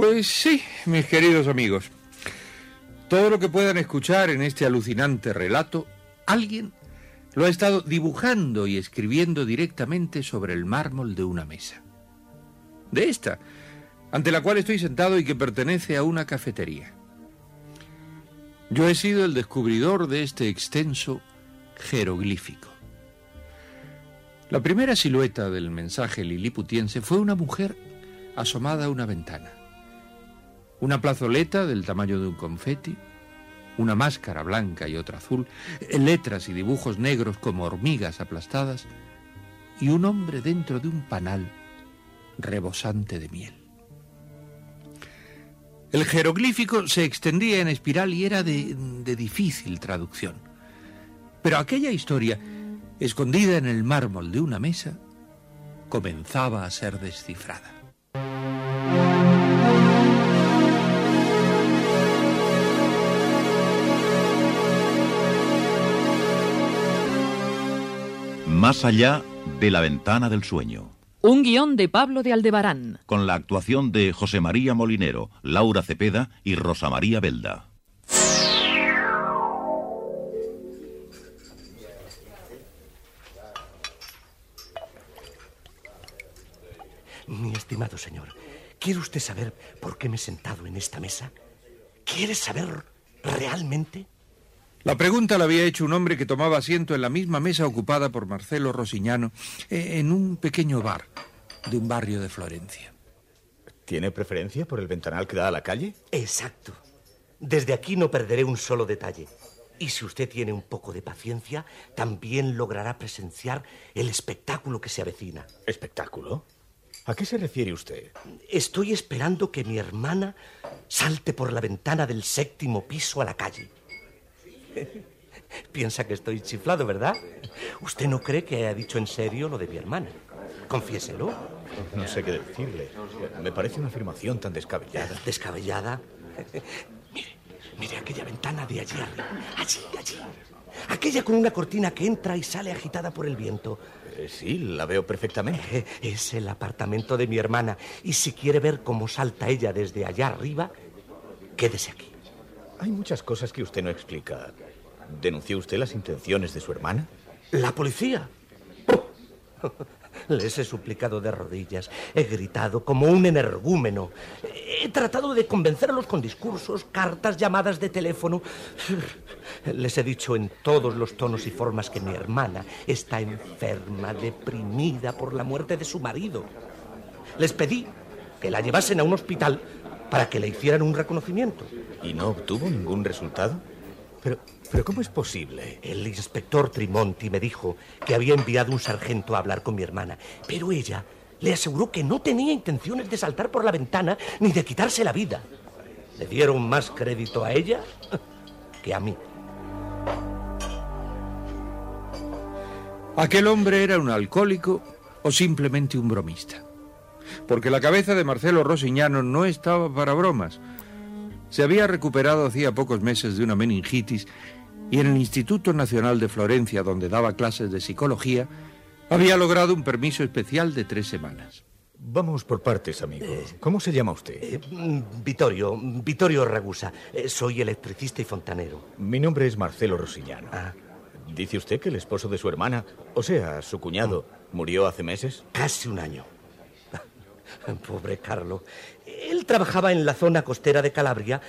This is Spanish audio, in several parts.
Pues sí, mis queridos amigos. Todo lo que puedan escuchar en este alucinante relato, alguien lo ha estado dibujando y escribiendo directamente sobre el mármol de una mesa. De esta, ante la cual estoy sentado y que pertenece a una cafetería. Yo he sido el descubridor de este extenso jeroglífico. La primera silueta del mensaje liliputiense fue una mujer asomada a una ventana. Una plazoleta del tamaño de un confeti, una máscara blanca y otra azul, letras y dibujos negros como hormigas aplastadas, y un hombre dentro de un panal rebosante de miel. El jeroglífico se extendía en espiral y era de, de difícil traducción. Pero aquella historia, escondida en el mármol de una mesa, comenzaba a ser descifrada. Más allá de la ventana del sueño. Un guion de Pablo de Aldebarán. Con la actuación de José María Molinero, Laura Cepeda y Rosa María Belda. Mi estimado señor, ¿quiere usted saber por qué me he sentado en esta mesa? ¿Quiere saber realmente? La pregunta la había hecho un hombre que tomaba asiento en la misma mesa ocupada por Marcelo Rosiñano eh, en un pequeño bar de un barrio de Florencia. ¿Tiene preferencia por el ventanal que da a la calle? Exacto. Desde aquí no perderé un solo detalle. Y si usted tiene un poco de paciencia, también logrará presenciar el espectáculo que se avecina. ¿Espectáculo? ¿A qué se refiere usted? Estoy esperando que mi hermana salte por la ventana del séptimo piso a la calle. Piensa que estoy chiflado, ¿verdad? ¿Usted no cree que haya dicho en serio lo de mi hermana? Confiéselo. No sé qué decirle. Me parece una afirmación tan descabellada. ¿Descabellada? mire, mire aquella ventana de allí arriba. Allí, allí. Aquella con una cortina que entra y sale agitada por el viento. Eh, sí, la veo perfectamente. Eh, Es el apartamento de mi hermana. Y si quiere ver cómo salta ella desde allá arriba, quédese aquí. Hay muchas cosas que usted no explica. ¿Denunció usted las intenciones de su hermana? ¿La policía? Les he suplicado de rodillas, he gritado como un energúmeno, he tratado de convencerlos con discursos, cartas, llamadas de teléfono. Les he dicho en todos los tonos y formas que mi hermana está enferma, deprimida por la muerte de su marido. Les pedí que la llevasen a un hospital para que le hicieran un reconocimiento. ¿Y no obtuvo ningún resultado? Pero, pero ¿cómo es posible? El inspector Trimonti me dijo que había enviado un sargento a hablar con mi hermana, pero ella le aseguró que no tenía intenciones de saltar por la ventana ni de quitarse la vida. Le dieron más crédito a ella que a mí. ¿Aquel hombre era un alcohólico o simplemente un bromista? Porque la cabeza de Marcelo Rosiñano no estaba para bromas. Se había recuperado hacía pocos meses de una meningitis y en el Instituto Nacional de Florencia, donde daba clases de psicología, había logrado un permiso especial de tres semanas. Vamos por partes, amigo. ¿Cómo se llama usted? Eh, mm, Vittorio, Vittorio Ragusa. Eh, soy electricista y fontanero. Mi nombre es Marcelo Rosiñano. Ah. Dice usted que el esposo de su hermana, o sea, su cuñado, murió hace meses. Casi un año. Pobre Carlo. Él trabajaba en la zona costera de Calabria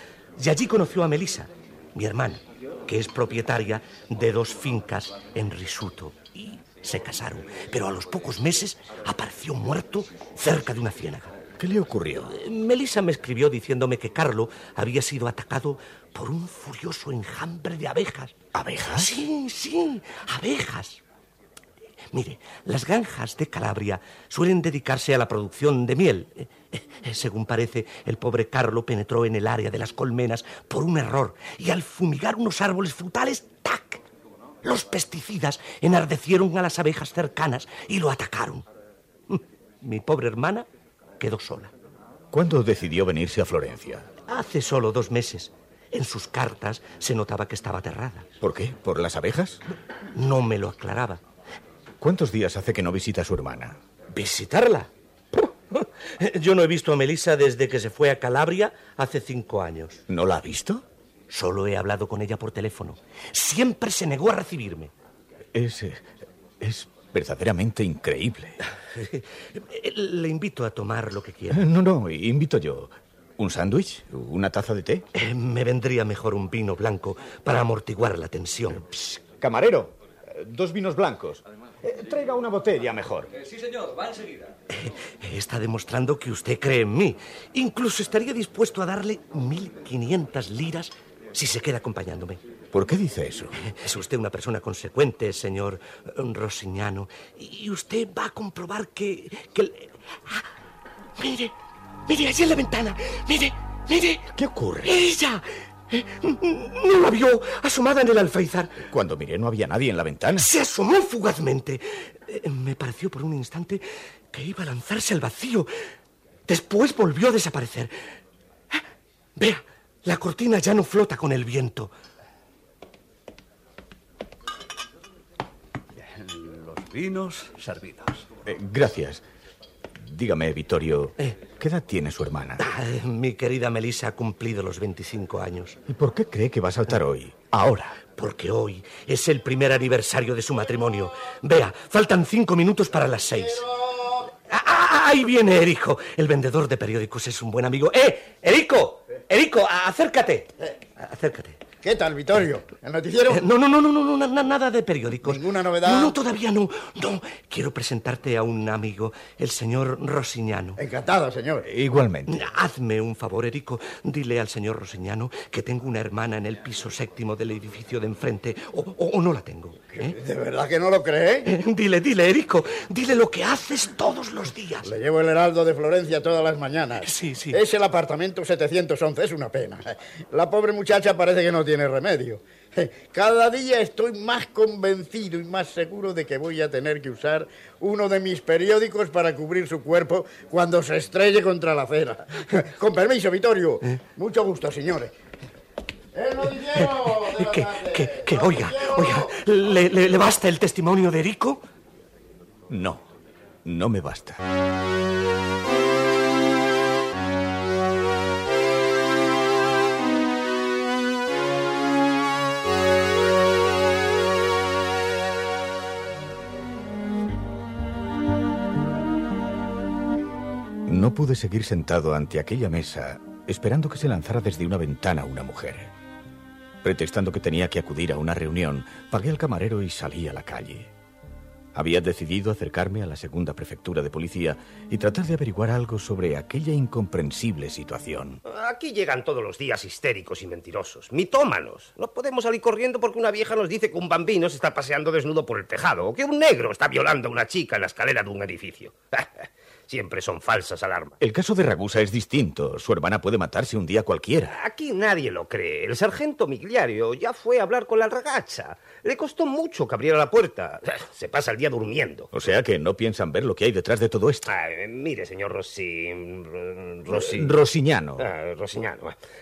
y allí conoció a Melissa, mi hermana, que es propietaria de dos fincas en Risuto. Y se casaron, pero a los pocos meses apareció muerto cerca de una ciénaga. ¿Qué le ocurrió? Melissa me escribió diciéndome que Carlo había sido atacado por un furioso enjambre de abejas. ¿Abejas? Sí, sí, abejas. Mire, las granjas de Calabria suelen dedicarse a la producción de miel. Eh, eh, Según parece, el pobre Carlo penetró en el área de las colmenas por un error y al fumigar unos árboles frutales, ¡tac! Los pesticidas enardecieron a las abejas cercanas y lo atacaron. Mi pobre hermana quedó sola. ¿Cuándo decidió venirse a Florencia? Hace solo dos meses. En sus cartas se notaba que estaba aterrada. ¿Por qué? ¿Por las abejas? No me lo aclaraba. ¿Cuántos días hace que no visita a su hermana? ¿Visitarla? Yo no he visto a Melissa desde que se fue a Calabria hace cinco años. ¿No la ha visto? Solo he hablado con ella por teléfono. Siempre se negó a recibirme. Es. eh, es verdaderamente increíble. Le invito a tomar lo que quiera. No, no, invito yo. ¿Un sándwich? ¿Una taza de té? Eh, Me vendría mejor un vino blanco para amortiguar la tensión. Camarero, eh, dos vinos blancos. Eh, traiga una botella mejor. Está demostrando que usted cree en mí. Incluso estaría dispuesto a darle 1.500 liras si se queda acompañándome. ¿Por qué dice eso? Es usted una persona consecuente, señor eh, Rosignano. Y usted va a comprobar que... que Ah, mire, mire, allí en la ventana. Mire, mire. ¿Qué ocurre? Ella. ¿No la vio asomada en el alféizar? Cuando miré no había nadie en la ventana. Se asomó fugazmente. Eh, Me pareció por un instante que iba a lanzarse al vacío. Después volvió a desaparecer. Ah, Vea, la cortina ya no flota con el viento. Los vinos servidos. Eh, gracias. Dígame, Vittorio, Eh. ¿qué edad tiene su hermana? Ah, mi querida Melissa ha cumplido los 25 años. ¿Y por qué cree que va a saltar hoy? Ahora. Porque hoy es el primer aniversario de su matrimonio. Vea, faltan cinco minutos para las seis. Ah, ah, ahí viene Erico. El vendedor de periódicos es un buen amigo. ¡Eh! ¡Erico! ¡Erico! Acércate. Acércate. ¿Qué tal, Vittorio? ¿El noticiero? Eh, No, no, no, no, no, no, na- nada de periódicos. ¿Ninguna novedad? No, no, todavía no. No, quiero presentarte a un amigo, el señor Rosignano. Encantado, señor. Igualmente. Hazme un favor, Erico. Dile al señor Rosignano que tengo una hermana en el piso séptimo del edificio de enfrente. O, o- o no la tengo. ¿Eh? ¿De verdad que no lo cree? Dile, dile, Erico. Dile lo que haces todos los días. Le llevo el heraldo de Florencia todas las mañanas. Sí, sí. Es el apartamento 711, es una pena. La pobre muchacha parece que no tiene remedio. Cada día estoy más convencido y más seguro de que voy a tener que usar uno de mis periódicos para cubrir su cuerpo cuando se estrelle contra la acera. Con permiso, Vittorio. ¿Eh? Mucho gusto, señores. ¡El noticiero Que, que, que, ¡El oiga, oiga, ¿le, le, le basta el testimonio de Erico? No, no me basta. No pude seguir sentado ante aquella mesa esperando que se lanzara desde una ventana una mujer. Pretextando que tenía que acudir a una reunión, pagué al camarero y salí a la calle. Había decidido acercarme a la segunda prefectura de policía y tratar de averiguar algo sobre aquella incomprensible situación. Aquí llegan todos los días histéricos y mentirosos, mitómanos. No podemos salir corriendo porque una vieja nos dice que un bambino se está paseando desnudo por el tejado o que un negro está violando a una chica en la escalera de un edificio. Siempre son falsas alarmas. El caso de Ragusa es distinto. Su hermana puede matarse un día cualquiera. Aquí nadie lo cree. El sargento Migliario ya fue a hablar con la ragazza. Le costó mucho que abriera la puerta. Se pasa el día durmiendo. O sea que no piensan ver lo que hay detrás de todo esto. Ah, eh, mire, señor Rossi... Rossi... Rosiñano. Ah.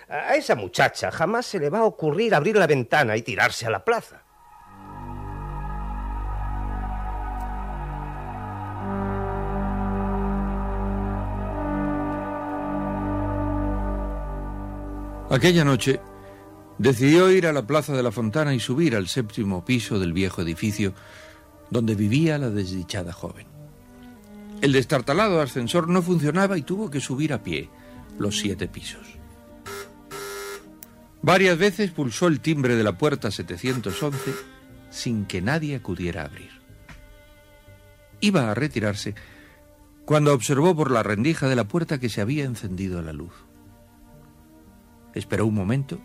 A esa muchacha jamás se le va a ocurrir abrir la ventana y tirarse a la plaza. Aquella noche decidió ir a la Plaza de la Fontana y subir al séptimo piso del viejo edificio donde vivía la desdichada joven. El destartalado ascensor no funcionaba y tuvo que subir a pie los siete pisos. Varias veces pulsó el timbre de la puerta 711 sin que nadie acudiera a abrir. Iba a retirarse cuando observó por la rendija de la puerta que se había encendido la luz. Esperó un momento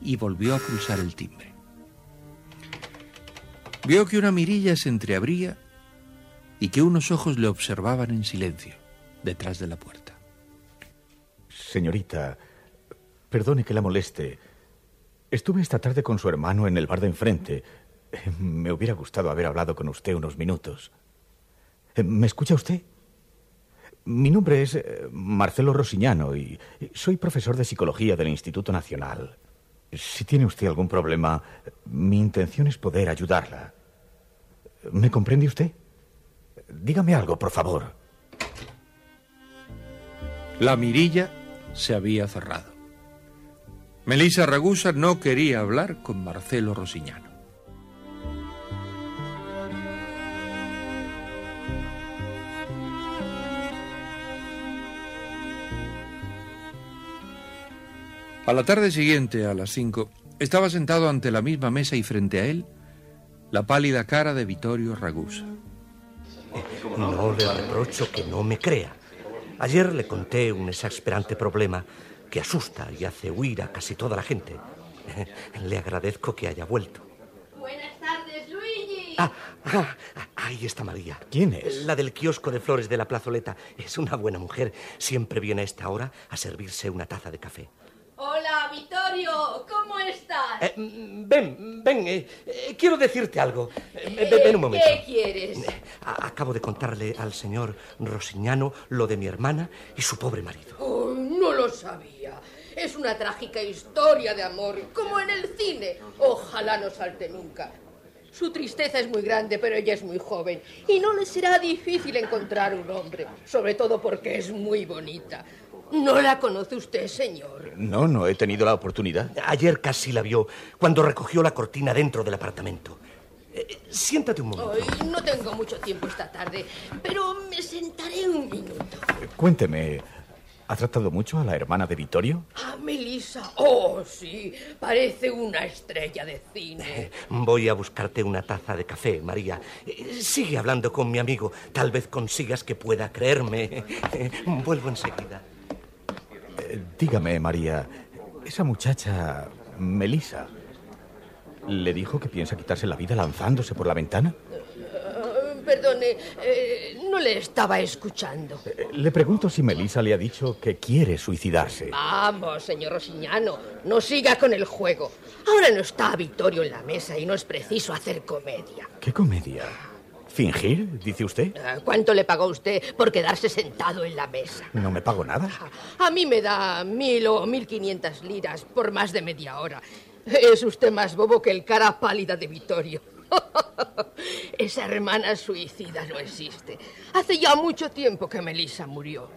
y volvió a pulsar el timbre. Vio que una mirilla se entreabría y que unos ojos le observaban en silencio detrás de la puerta. Señorita, perdone que la moleste. Estuve esta tarde con su hermano en el bar de enfrente. Me hubiera gustado haber hablado con usted unos minutos. ¿Me escucha usted? Mi nombre es eh, Marcelo Rosiñano y soy profesor de psicología del Instituto Nacional. Si tiene usted algún problema, mi intención es poder ayudarla. ¿Me comprende usted? Dígame algo, por favor. La mirilla se había cerrado. Melissa Ragusa no quería hablar con Marcelo Rosiñano. A la tarde siguiente, a las cinco, estaba sentado ante la misma mesa y frente a él la pálida cara de Vittorio Ragusa. No le reprocho que no me crea. Ayer le conté un exasperante problema que asusta y hace huir a casi toda la gente. Le agradezco que haya vuelto. Buenas tardes, Luigi. Ah, ah, ahí está María. ¿Quién es? La del kiosco de flores de la plazoleta. Es una buena mujer. Siempre viene a esta hora a servirse una taza de café. ¿Cómo estás? Eh, ven, ven. eh, eh, quiero decirte algo. Eh, ven, un momento. ¿Qué quieres? Eh, Acabo de contarle al señor Rosiñano lo de mi hermana y su pobre marido. Oh, no lo sabía. Es una trágica historia de amor, como en el cine. Ojalá no salte nunca. Su tristeza es muy grande, pero ella es muy joven. Y no le será difícil encontrar un hombre, sobre todo porque es muy bonita. ¿No la conoce usted, señor? No, no he tenido la oportunidad. Ayer casi la vio cuando recogió la cortina dentro del apartamento. Eh, siéntate un momento. Hoy no tengo mucho tiempo esta tarde, pero me sentaré un minuto. Cuénteme, ¿ha tratado mucho a la hermana de Vittorio? Ah, Melissa. Oh, sí. Parece una estrella de cine. Voy a buscarte una taza de café, María. Eh, Sigue hablando con mi amigo. Tal vez consigas que pueda creerme. Eh, Vuelvo enseguida. Eh, dígame, María, esa muchacha, Melissa, ¿le dijo que piensa quitarse la vida lanzándose por la ventana? Ah, perdone, eh, no le estaba escuchando. Eh, Le pregunto si Melissa le ha dicho que quiere suicidarse. Vamos, señor Rosiñano, no siga con el juego. Ahora no está Vittorio en la mesa y no es preciso hacer comedia. ¿Qué comedia? ¿Fingir, dice usted? Ah, ¿Cuánto le pagó usted por quedarse sentado en la mesa? No me pago nada. A mí me da mil o mil quinientas liras por más de media hora. Es usted más bobo que el cara pálida de Vittorio. Esa hermana suicida no existe. Hace ya mucho tiempo que Melissa murió.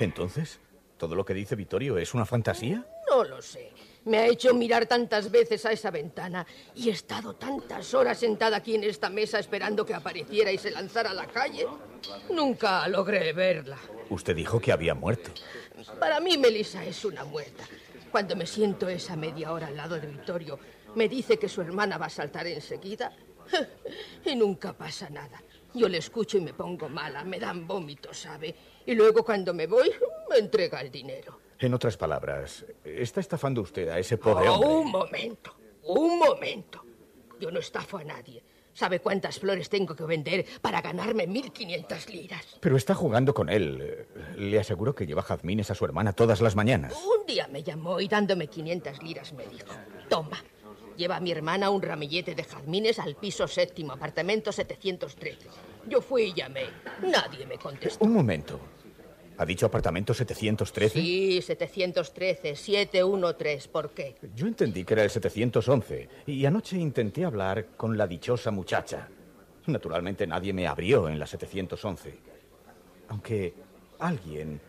Entonces, ¿todo lo que dice Vittorio es una fantasía? No lo sé. Me ha hecho mirar tantas veces a esa ventana y he estado tantas horas sentada aquí en esta mesa esperando que apareciera y se lanzara a la calle. Nunca logré verla. Usted dijo que había muerto. Para mí, Melissa es una muerta. Cuando me siento esa media hora al lado de Vittorio, me dice que su hermana va a saltar enseguida y nunca pasa nada. Yo le escucho y me pongo mala, me dan vómitos, ¿sabe? Y luego cuando me voy, me entrega el dinero. En otras palabras, ¿está estafando usted a ese pobre Oh, hombre? un momento, un momento. Yo no estafo a nadie. ¿Sabe cuántas flores tengo que vender para ganarme 1.500 liras? Pero está jugando con él. Le aseguro que lleva jazmines a su hermana todas las mañanas. Un día me llamó y dándome 500 liras me dijo, toma, lleva a mi hermana un ramillete de jazmines al piso séptimo, apartamento 713. Yo fui y llamé. Nadie me contestó. Un momento. ¿Ha dicho apartamento 713? Sí, 713, 713. ¿Por qué? Yo entendí que era el 711 y anoche intenté hablar con la dichosa muchacha. Naturalmente nadie me abrió en la 711. Aunque alguien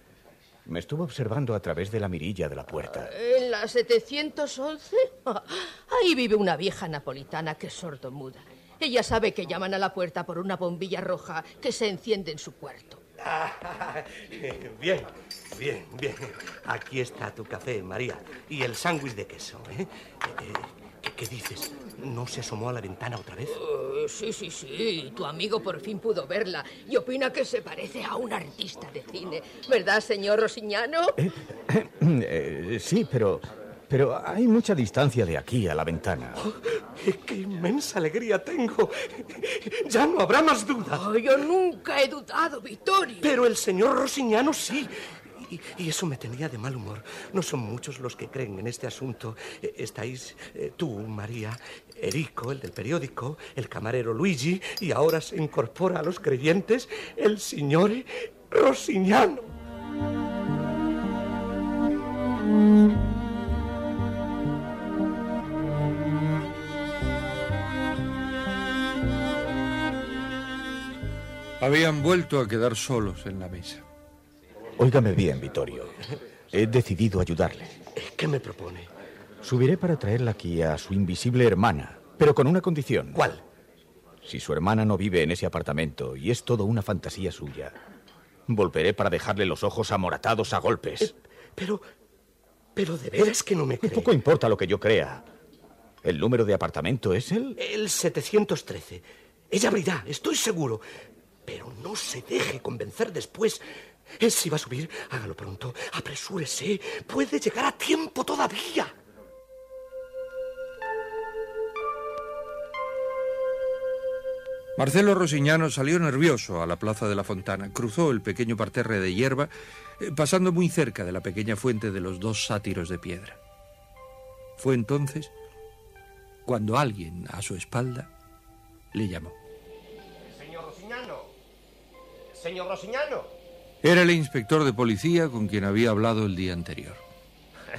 me estuvo observando a través de la mirilla de la puerta. ¿En la 711? Ah, Ahí vive una vieja napolitana que es sordomuda. Ella sabe que llaman a la puerta por una bombilla roja que se enciende en su cuarto. bien, bien, bien. Aquí está tu café, María. Y el sándwich de queso, ¿eh? Eh, ¿qué, qué dices? ¿No se asomó a la ventana otra vez? Eh, sí, sí, sí. Tu amigo por fin pudo verla y opina que se parece a un artista de cine. ¿Verdad, señor Rosiñano? Eh, sí, pero... Pero hay mucha distancia de aquí a la ventana. ¡Qué inmensa alegría tengo! Ya no habrá más dudas. Oh, yo nunca he dudado, Vittorio. Pero el señor Rosiñano sí. Y, y eso me tenía de mal humor. No son muchos los que creen en este asunto. Eh, Estáis eh, tú, María, Erico, el del periódico, el camarero Luigi, y ahora se incorpora a los creyentes el señor Rosiñano. Habían vuelto a quedar solos en la mesa. Óigame bien, Vittorio. He decidido ayudarle. ¿Qué me propone? Subiré para traerla aquí a su invisible hermana, pero con una condición. ¿Cuál? Si su hermana no vive en ese apartamento y es todo una fantasía suya, volveré para dejarle los ojos amoratados a golpes. Pero... Pero de veras que no me cree. Poco importa lo que yo crea. ¿El número de apartamento es el? El 713. Ella abrirá, estoy seguro. Pero no se deje convencer después. Eh, Si va a subir, hágalo pronto. Apresúrese. Puede llegar a tiempo todavía. Marcelo Rosiñano salió nervioso a la plaza de la Fontana, cruzó el pequeño parterre de hierba, eh, pasando muy cerca de la pequeña fuente de los dos sátiros de piedra. Fue entonces cuando alguien a su espalda le llamó. Señor Rosiñano. Era el inspector de policía con quien había hablado el día anterior.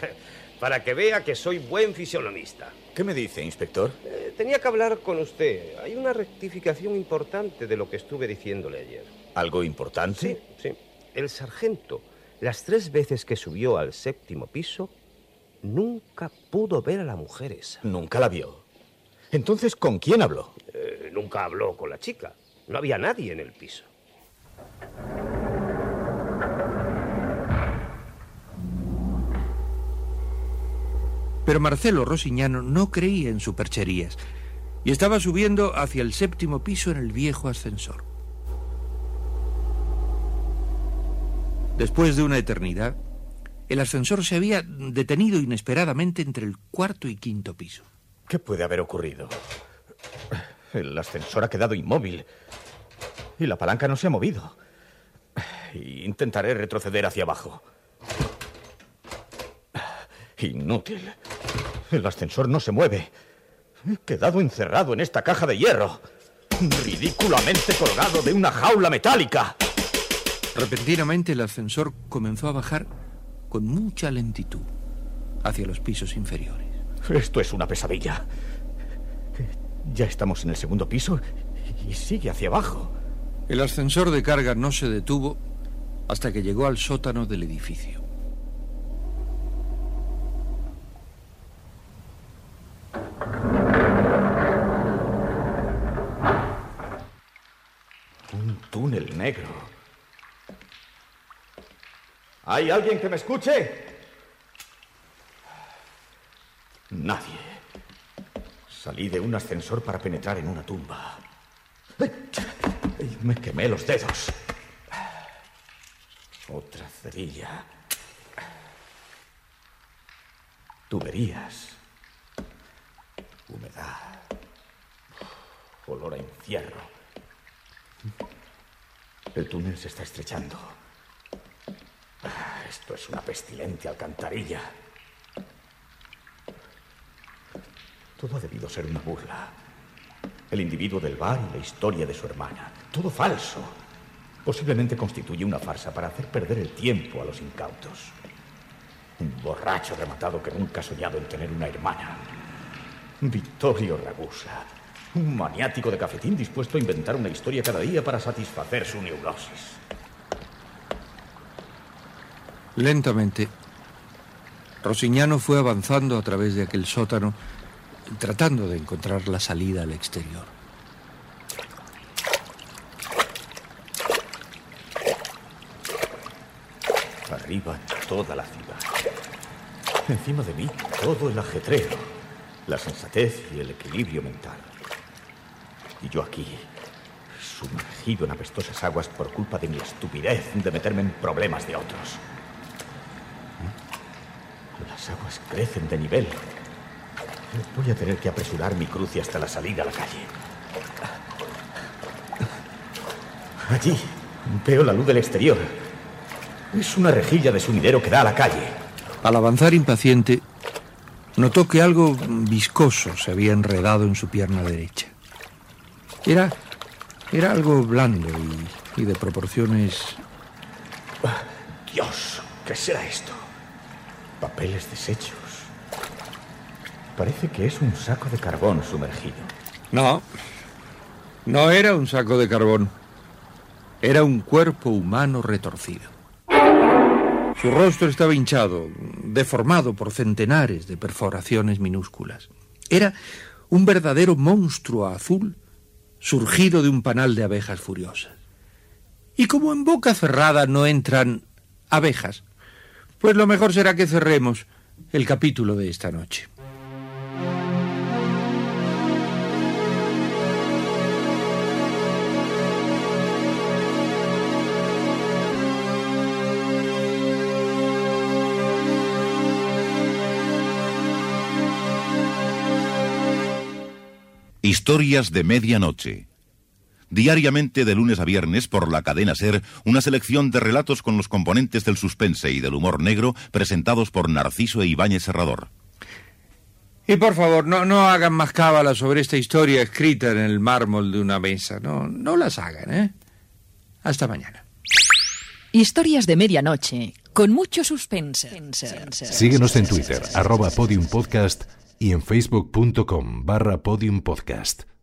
Para que vea que soy buen fisionomista. ¿Qué me dice, inspector? Eh, tenía que hablar con usted. Hay una rectificación importante de lo que estuve diciéndole ayer. ¿Algo importante? Sí, sí. El sargento, las tres veces que subió al séptimo piso, nunca pudo ver a la mujer esa. Nunca la vio. Entonces, ¿con quién habló? Eh, nunca habló con la chica. No había nadie en el piso. Pero Marcelo Rosiñano no creía en supercherías y estaba subiendo hacia el séptimo piso en el viejo ascensor. Después de una eternidad, el ascensor se había detenido inesperadamente entre el cuarto y quinto piso. ¿Qué puede haber ocurrido? El ascensor ha quedado inmóvil y la palanca no se ha movido. Intentaré retroceder hacia abajo. Inútil. El ascensor no se mueve. He quedado encerrado en esta caja de hierro. Ridículamente colgado de una jaula metálica. Repentinamente el ascensor comenzó a bajar con mucha lentitud hacia los pisos inferiores. Esto es una pesadilla. Ya estamos en el segundo piso y sigue hacia abajo. El ascensor de carga no se detuvo hasta que llegó al sótano del edificio. Un túnel negro. ¿Hay alguien que me escuche? Nadie. Salí de un ascensor para penetrar en una tumba. Me quemé los dedos. Otra cerilla. Tuberías. Humedad. Olor a infierno. El túnel se está estrechando. Ah, Esto es una pestilente alcantarilla. Todo ha debido ser una burla. El individuo del bar y la historia de su hermana. Todo falso. Posiblemente constituye una farsa para hacer perder el tiempo a los incautos. Un borracho rematado que nunca ha soñado en tener una hermana. Vittorio Ragusa. Un maniático de cafetín dispuesto a inventar una historia cada día para satisfacer su neurosis. Lentamente, Rosignano fue avanzando a través de aquel sótano, tratando de encontrar la salida al exterior. Arriba toda la ciudad. Encima de mí todo el ajetreo, la sensatez y el equilibrio mental. Y yo aquí, sumergido en apestosas aguas por culpa de mi estupidez de meterme en problemas de otros. Las aguas crecen de nivel. Voy a tener que apresurar mi cruce hasta la salida a la calle. Allí veo la luz del exterior. Es una rejilla de sumidero que da a la calle. Al avanzar impaciente, notó que algo viscoso se había enredado en su pierna derecha. Era, era algo blando y, y de proporciones... Dios, ¿qué será esto? Papeles deshechos. Parece que es un saco de carbón sumergido. No, no era un saco de carbón. Era un cuerpo humano retorcido. Su rostro estaba hinchado, deformado por centenares de perforaciones minúsculas. Era un verdadero monstruo azul surgido de un panal de abejas furiosas. Y como en boca cerrada no entran abejas, pues lo mejor será que cerremos el capítulo de esta noche. Historias de Medianoche. Diariamente de lunes a viernes por la cadena Ser, una selección de relatos con los componentes del suspense y del humor negro presentados por Narciso e Ibáñez Serrador. Y por favor, no, no hagan más cábalas sobre esta historia escrita en el mármol de una mesa. No, no las hagan, ¿eh? Hasta mañana. Historias de medianoche, con mucho suspense. Síguenos en Twitter, arroba podiumpodcast y en facebook.com barra podiumpodcast.